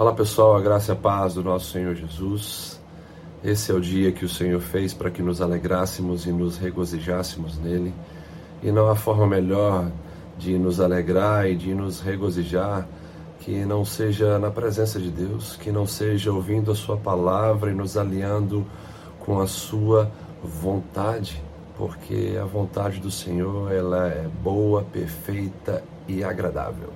Olá pessoal, a graça e a paz do nosso Senhor Jesus. Esse é o dia que o Senhor fez para que nos alegrássemos e nos regozijássemos nele. E não há forma melhor de nos alegrar e de nos regozijar que não seja na presença de Deus, que não seja ouvindo a Sua palavra e nos aliando com a Sua vontade, porque a vontade do Senhor ela é boa, perfeita e agradável.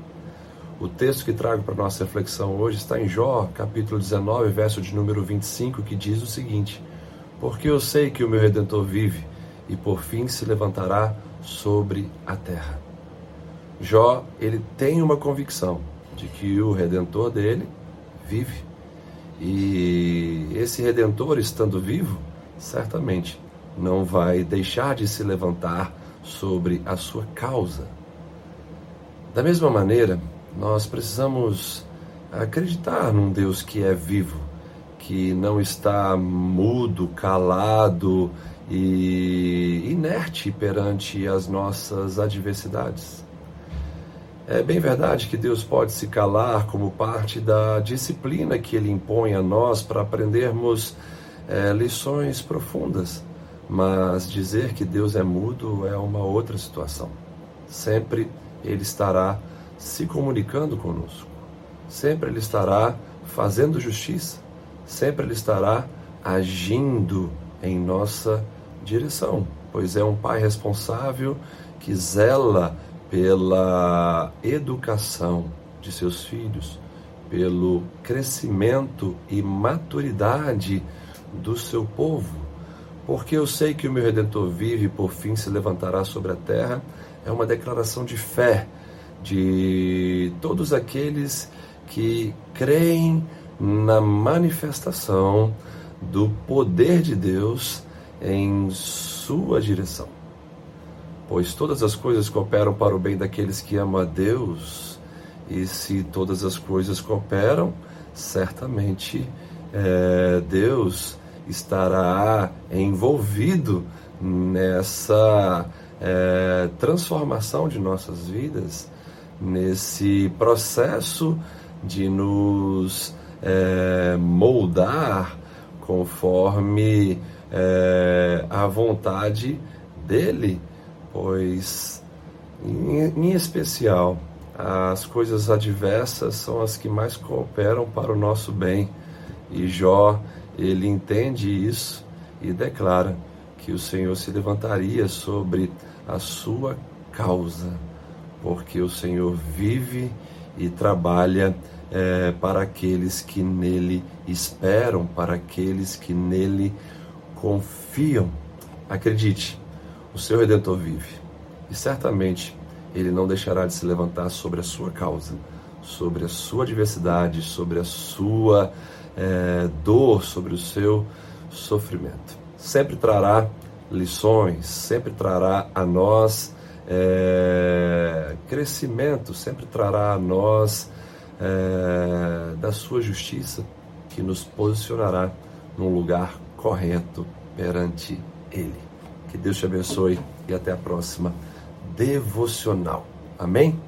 O texto que trago para nossa reflexão hoje está em Jó, capítulo 19, verso de número 25, que diz o seguinte: Porque eu sei que o meu redentor vive e por fim se levantará sobre a terra. Jó, ele tem uma convicção de que o redentor dele vive. E esse redentor, estando vivo, certamente não vai deixar de se levantar sobre a sua causa. Da mesma maneira, nós precisamos acreditar num Deus que é vivo, que não está mudo, calado e inerte perante as nossas adversidades. É bem verdade que Deus pode se calar como parte da disciplina que Ele impõe a nós para aprendermos é, lições profundas, mas dizer que Deus é mudo é uma outra situação. Sempre Ele estará se comunicando conosco. Sempre Ele estará fazendo justiça, sempre Ele estará agindo em nossa direção, pois é um Pai responsável que zela pela educação de seus filhos, pelo crescimento e maturidade do seu povo. Porque eu sei que o meu redentor vive e por fim se levantará sobre a terra, é uma declaração de fé de todos aqueles que creem na manifestação do poder de Deus em sua direção. Pois todas as coisas cooperam para o bem daqueles que amam a Deus, e se todas as coisas cooperam, certamente é, Deus estará envolvido nessa é, transformação de nossas vidas nesse processo de nos é, moldar conforme é, a vontade dele, pois, em, em especial, as coisas adversas são as que mais cooperam para o nosso bem. E Jó, ele entende isso e declara que o Senhor se levantaria sobre a sua causa porque o Senhor vive e trabalha é, para aqueles que nele esperam, para aqueles que nele confiam. Acredite, o seu Redentor vive e certamente ele não deixará de se levantar sobre a sua causa, sobre a sua adversidade, sobre a sua é, dor, sobre o seu sofrimento. Sempre trará lições, sempre trará a nós é, crescimento sempre trará a nós é, da sua justiça, que nos posicionará num lugar correto perante Ele. Que Deus te abençoe e até a próxima devocional. Amém?